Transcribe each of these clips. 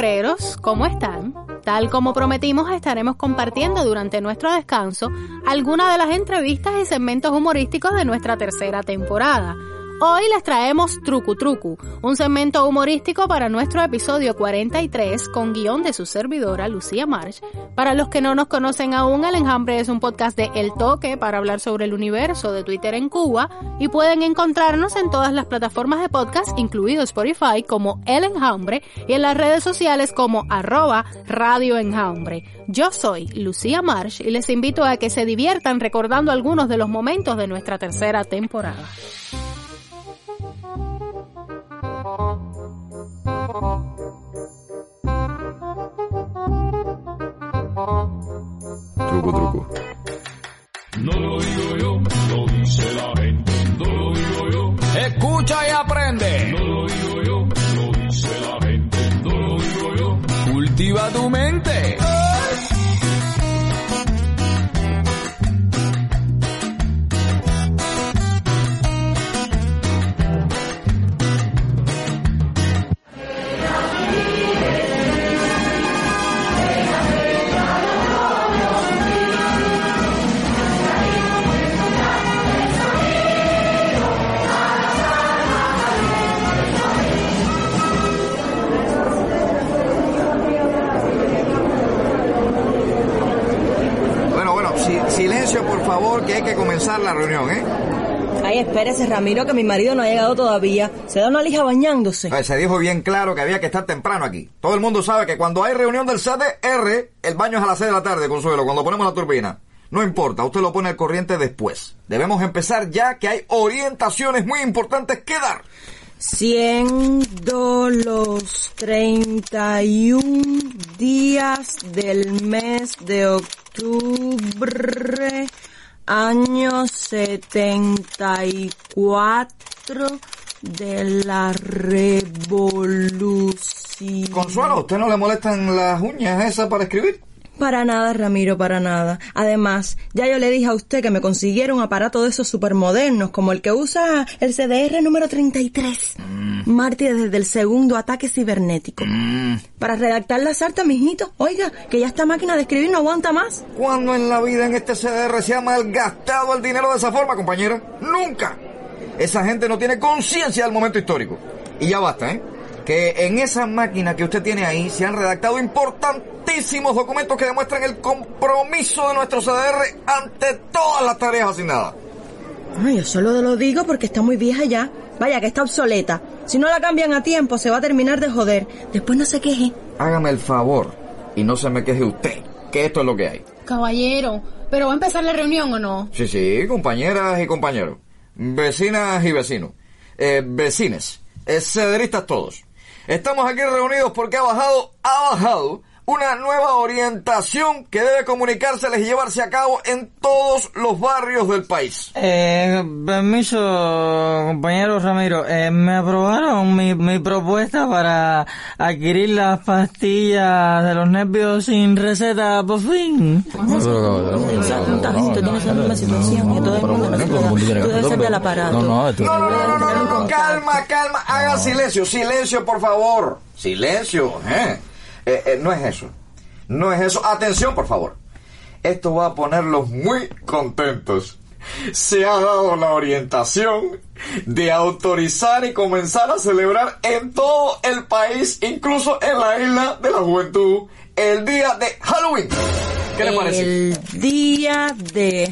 Enjambreros, ¿cómo están? Tal como prometimos, estaremos compartiendo durante nuestro descanso algunas de las entrevistas y segmentos humorísticos de nuestra tercera temporada. Hoy les traemos Trucu Trucu, un segmento humorístico para nuestro episodio 43 con guion de su servidora Lucía March. Para los que no nos conocen aún, El Enjambre es un podcast de El Toque para hablar sobre el universo de Twitter en Cuba y pueden encontrarnos en todas las plataformas de podcast, incluido Spotify, como El Enjambre y en las redes sociales como arroba Radio Enjambre. Yo soy Lucía March y les invito a que se diviertan recordando algunos de los momentos de nuestra tercera temporada. Truco, truco. No lo digo yo, lo dice la gente. No lo digo yo, Escucha y aprende. no lo digo yo, lo dice la gente. No lo digo yo. Cultiva tu mente. Comenzar la reunión, ¿eh? Ay, espérese, Ramiro, que mi marido no ha llegado todavía. Se da una lija bañándose. Eh, Se dijo bien claro que había que estar temprano aquí. Todo el mundo sabe que cuando hay reunión del CDR, el baño es a las 6 de la tarde, Consuelo, cuando ponemos la turbina. No importa, usted lo pone al corriente después. Debemos empezar ya que hay orientaciones muy importantes que dar. Siendo los 31 días del mes de octubre, año 74 de la revolución. Consuelo, ¿a usted no le molestan las uñas esas para escribir? Para nada, Ramiro, para nada. Además, ya yo le dije a usted que me consiguiera un aparato de esos supermodernos, como el que usa el CDR número 33. Mártir desde el segundo ataque cibernético. Para redactar las cartas, mijito. Oiga, que ya esta máquina de escribir no aguanta más. ¿Cuándo en la vida en este CDR se ha malgastado el dinero de esa forma, compañera? ¡Nunca! Esa gente no tiene conciencia del momento histórico. Y ya basta, ¿eh? Que en esa máquina que usted tiene ahí se han redactado importantísimos documentos que demuestran el compromiso de nuestro CDR ante todas las tareas asignadas. Ay, yo solo lo digo porque está muy vieja ya. Vaya, que está obsoleta. Si no la cambian a tiempo, se va a terminar de joder. Después no se queje. Hágame el favor y no se me queje usted, que esto es lo que hay. Caballero, ¿pero va a empezar la reunión o no? Sí, sí, compañeras y compañeros. Vecinas y vecinos. Eh, vecines. Eh, cederistas todos. Estamos aquí reunidos porque ha bajado, ha bajado una nueva orientación que debe comunicárseles y llevarse a cabo en todos los barrios del país. Eh, permiso, compañero Ramiro. Eh, me aprobaron mi, mi propuesta para adquirir las pastillas de los nervios sin receta por fin. Tanta gente tiene esa misma situación y todo el mundo necesita. Tú debes ser del aparato. No, no, no, no, no, no, calma, calma, haga silencio, silencio, por favor. Silencio, ¿eh? Eh, eh, no es eso. No es eso. Atención, por favor. Esto va a ponerlos muy contentos. Se ha dado la orientación de autorizar y comenzar a celebrar en todo el país, incluso en la isla de la juventud, el día de Halloween. ¿Qué le parece? El día de...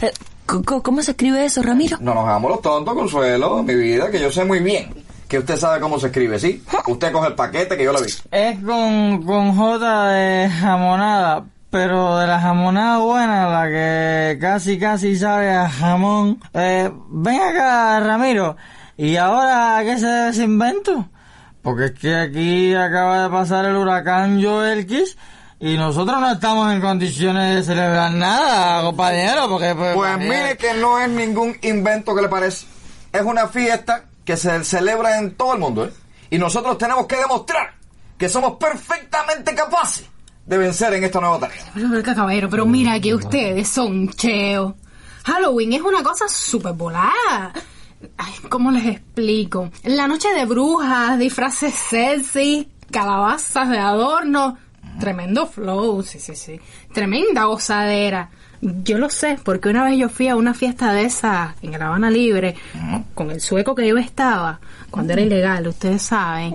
Eh, ¿Cómo se escribe eso, Ramiro? No nos hagamos los tontos, Consuelo, mi vida, que yo sé muy bien que usted sabe cómo se escribe, ¿sí? Usted coge el paquete que yo le vi. Es con, con J de jamonada, pero de la jamonada buena, la que casi casi sabe a jamón. Eh, ven acá, Ramiro. ¿Y ahora a qué se debe ese invento? Porque es que aquí acaba de pasar el huracán Joel Kiss y nosotros no estamos en condiciones de celebrar nada, compañero, porque... Pues, Pues mire que no es ningún invento que le parece. Es una fiesta que se celebra en todo el mundo, ¿eh? Y nosotros tenemos que demostrar que somos perfectamente capaces de vencer en esta nueva tarea. Caballero, pero mira que ustedes son cheos. Halloween es una cosa súper volada. Ay, ¿cómo les explico? La noche de brujas, disfraces sexy, calabazas de adorno. Tremendo flow, sí, sí, sí. Tremenda gozadera. Yo lo sé, porque una vez yo fui a una fiesta de esa en La Habana Libre, con el sueco que yo estaba, cuando era ilegal, ustedes saben.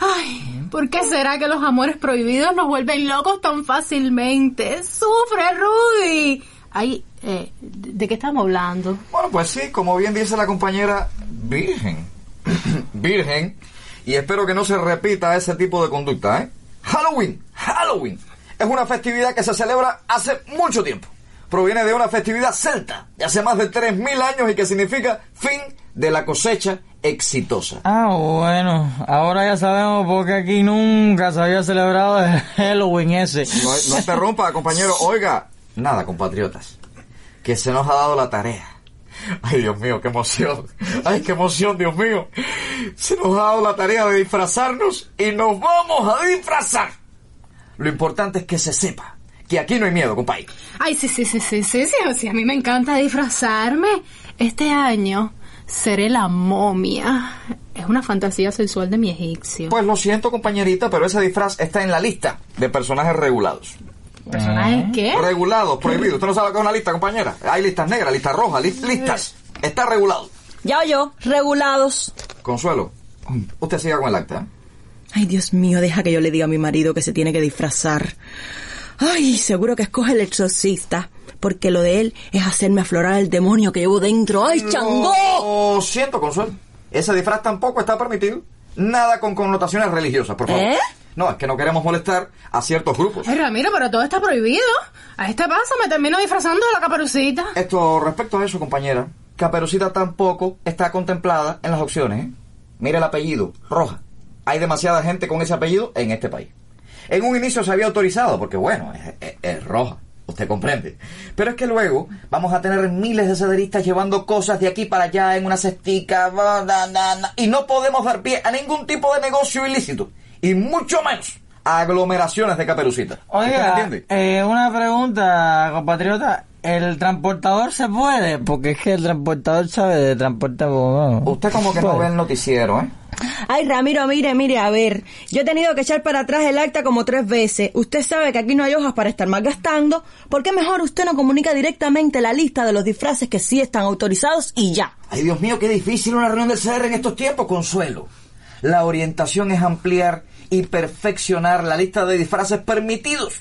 Ay, ¿por qué será que los amores prohibidos nos vuelven locos tan fácilmente? ¡Sufre, Rudy! Ay, eh, ¿de qué estamos hablando? Bueno, pues sí, como bien dice la compañera, virgen. virgen. Y espero que no se repita ese tipo de conducta, ¿eh? Halloween, Halloween. Es una festividad que se celebra hace mucho tiempo. Proviene de una festividad celta de hace más de 3.000 años y que significa fin de la cosecha exitosa. Ah, bueno, ahora ya sabemos por qué aquí nunca se había celebrado el Halloween ese. No, no interrumpa, compañero. Oiga, nada, compatriotas. Que se nos ha dado la tarea. Ay, Dios mío, qué emoción. Ay, qué emoción, Dios mío. Se nos ha dado la tarea de disfrazarnos y nos vamos a disfrazar. Lo importante es que se sepa que aquí no hay miedo, compadre. Ay, sí, sí, sí, sí, sí, sí, sí, a mí me encanta disfrazarme. Este año seré la momia. Es una fantasía sexual de mi egipcio. Pues lo siento, compañerita, pero ese disfraz está en la lista de personajes regulados. ¿Personajes qué? Regulados, prohibidos. ¿Usted no sabe qué es una lista, compañera? Hay listas negras, listas rojas, lis- listas. Está regulado. Ya yo, regulados. Consuelo, usted siga con el acta. ¿eh? Ay, Dios mío, deja que yo le diga a mi marido que se tiene que disfrazar. Ay, seguro que escoge el exorcista, porque lo de él es hacerme aflorar el demonio que llevo dentro. ¡Ay, changó! Lo siento, Consuelo. Ese disfraz tampoco está permitido. Nada con connotaciones religiosas, por favor. ¿Eh? No, es que no queremos molestar a ciertos grupos. Ay, Ramiro, pero todo está prohibido. A este paso me termino disfrazando de la caperucita. Esto respecto a eso, compañera, Caperucita tampoco está contemplada en las opciones. ¿eh? Mire el apellido, Roja. Hay demasiada gente con ese apellido en este país. En un inicio se había autorizado, porque bueno, es, es- es roja, usted comprende. Pero es que luego vamos a tener miles de cederistas llevando cosas de aquí para allá en una cestica, y no podemos dar pie a ningún tipo de negocio ilícito, y mucho menos a aglomeraciones de caperucitas. ¿Usted me Oiga, eh, una pregunta, compatriota. ¿El transportador se puede? Porque es que el transportador sabe de transporte abogado. Usted como que no ve el noticiero, ¿eh? Ay, Ramiro, mire, mire, a ver. Yo he tenido que echar para atrás el acta como tres veces. Usted sabe que aquí no hay hojas para estar malgastando. ¿Por qué mejor usted no comunica directamente la lista de los disfraces que sí están autorizados y ya? Ay, Dios mío, qué difícil una reunión del CR en estos tiempos, Consuelo. La orientación es ampliar y perfeccionar la lista de disfraces permitidos.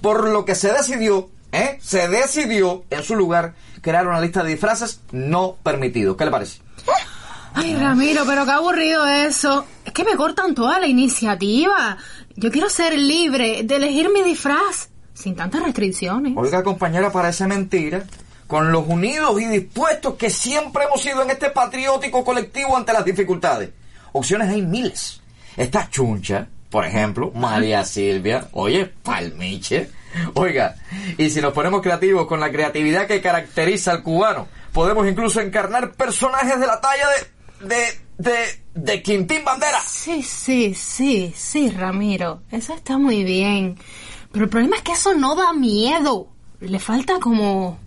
Por lo que se decidió, ¿eh? Se decidió, en su lugar, crear una lista de disfraces no permitidos. ¿Qué le parece? Ay, Ramiro, pero qué aburrido eso. Es que me cortan toda la iniciativa. Yo quiero ser libre de elegir mi disfraz sin tantas restricciones. Oiga, compañera, parece mentira. Con los unidos y dispuestos que siempre hemos sido en este patriótico colectivo ante las dificultades. Opciones hay miles. Está Chuncha, por ejemplo, María Silvia, oye, Palmiche. Oiga, y si nos ponemos creativos con la creatividad que caracteriza al cubano, podemos incluso encarnar personajes de la talla de. De. de. de Quintín Bandera. Sí, sí, sí, sí, Ramiro. Eso está muy bien. Pero el problema es que eso no da miedo. Le falta como.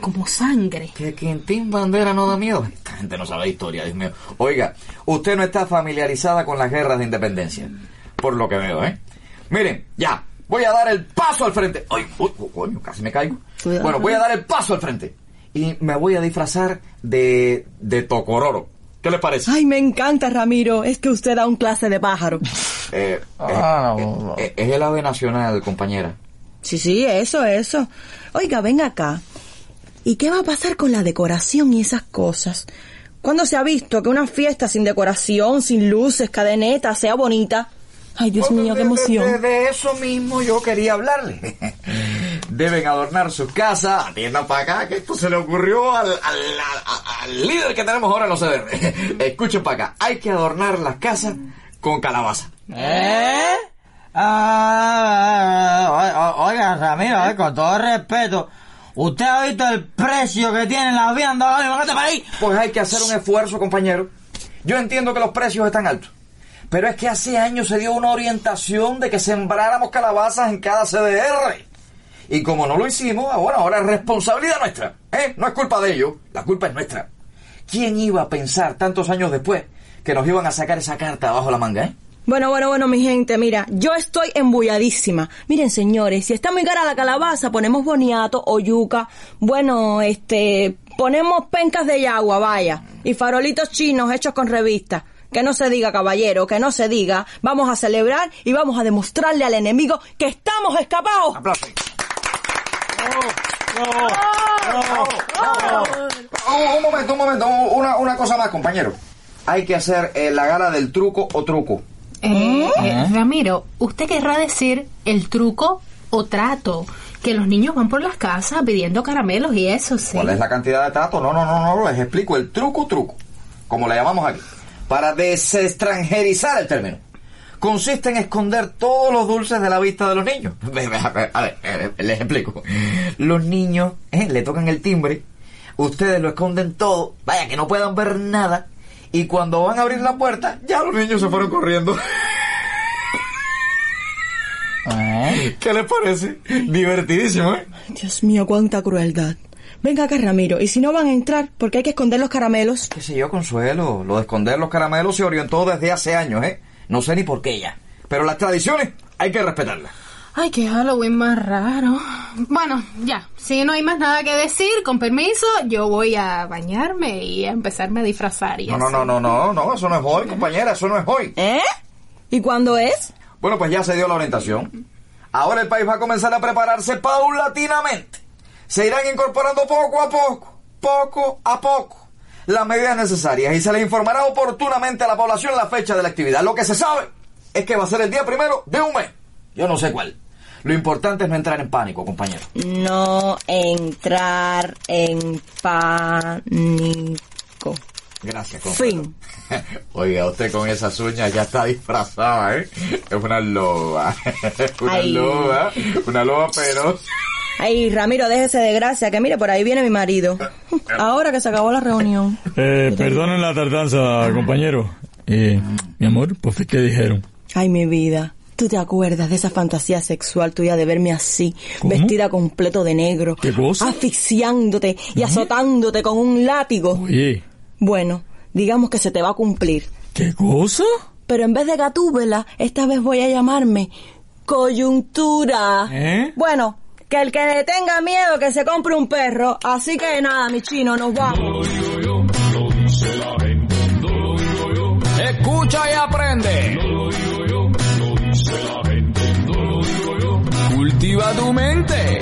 como sangre. Que Quintín Bandera no da miedo. Esta gente no sabe historia, Dios mío. Oiga, usted no está familiarizada con las guerras de independencia. Por lo que veo, ¿eh? Miren, ya. Voy a dar el paso al frente. ¡Ay! uy, oh, coño, casi me caigo. Cuidado. Bueno, voy a dar el paso al frente. Y me voy a disfrazar de. de Tocororo. ¿Qué les parece? Ay, me encanta, Ramiro. Es que usted da un clase de pájaro. Eh, Ah, eh, no. eh, es el ave nacional, compañera. Sí, sí, eso, eso. Oiga, venga acá. ¿Y qué va a pasar con la decoración y esas cosas? ¿Cuándo se ha visto que una fiesta sin decoración, sin luces, cadenetas, sea bonita? Ay, Dios mío, qué De- de- emoción. De, de eso mismo yo quería hablarle. Deben adornar su casa. Atienda para acá, que esto se le ocurrió al, al- al- al líder que tenemos ahora en los CDR. Escuchen para acá. Hay que adornar las casas con calabaza. ¿Eh? Ah, oiga, Ramiro, eh, con todo respeto, ¿usted ha visto el precio que tienen las viandas ahora mismo en este país? Pues hay que hacer un esfuerzo, compañero. Yo entiendo que los precios están altos. Pero es que hace años se dio una orientación de que sembráramos calabazas en cada CDR. Y como no lo hicimos, bueno, ahora es responsabilidad nuestra. ¿eh? No es culpa de ellos, la culpa es nuestra. ¿Quién iba a pensar tantos años después que nos iban a sacar esa carta abajo la manga, eh? Bueno, bueno, bueno, mi gente, mira, yo estoy embulladísima. Miren, señores, si está muy cara la calabaza, ponemos boniato o yuca. Bueno, este, ponemos pencas de yagua, vaya. Y farolitos chinos hechos con revistas. Que no se diga, caballero, que no se diga. Vamos a celebrar y vamos a demostrarle al enemigo que estamos escapados. Aplausos. Oh, un momento, un momento, una, una cosa más, compañero. Hay que hacer eh, la gala del truco o truco. Eh, eh, Ramiro, ¿usted querrá decir el truco o trato? Que los niños van por las casas pidiendo caramelos y eso, sí. ¿Cuál es la cantidad de trato? No, no, no, no, les explico el truco, truco, como le llamamos aquí, para desextranjerizar el término. Consiste en esconder todos los dulces de la vista de los niños. A ver, a ver, eh, les explico. Los niños eh, le tocan el timbre, ustedes lo esconden todo, vaya que no puedan ver nada, y cuando van a abrir la puerta, ya los niños se fueron corriendo. ¿Eh? ¿Qué les parece? Divertidísimo, ¿eh? Dios mío, cuánta crueldad. Venga acá, Ramiro, y si no van a entrar, porque hay que esconder los caramelos. qué sé yo, Consuelo, lo de esconder los caramelos se orientó desde hace años, ¿eh? No sé ni por qué ya. Pero las tradiciones hay que respetarlas. Ay, qué Halloween más raro. Bueno, ya, si no hay más nada que decir, con permiso, yo voy a bañarme y a empezarme a disfrazar y No, no, no, no, no, no, eso no es hoy, compañera, eso no es hoy. ¿Eh? ¿Y cuándo es? Bueno, pues ya se dio la orientación. Ahora el país va a comenzar a prepararse paulatinamente. Se irán incorporando poco a poco, poco a poco, las medidas necesarias y se les informará oportunamente a la población la fecha de la actividad. Lo que se sabe es que va a ser el día primero de un mes. Yo no sé cuál. Lo importante es no entrar en pánico, compañero. No entrar en pánico. Gracias, Consuelo. Fin. Oiga, usted con esas uñas ya está disfrazada, ¿eh? Es una loba. una Ay. loba. Una loba, pero... Ay, Ramiro, déjese de gracia, que mire, por ahí viene mi marido. Ahora que se acabó la reunión. Eh, perdonen la tardanza, compañero. Eh, mi amor, pues ¿qué dijeron? Ay, mi vida. ¿Tú te acuerdas de esa fantasía sexual tuya de verme así, ¿Cómo? vestida completo de negro? ¿Qué cosa? Asfixiándote y azotándote con un látigo. Oye, Bueno, digamos que se te va a cumplir. ¿qué cosa? Pero en vez de gatúbela, esta vez voy a llamarme coyuntura. ¿Eh? Bueno, que el que le tenga miedo que se compre un perro. Así que nada, mi chino, nos vamos. Escucha y aprende. Cultiva tu mente.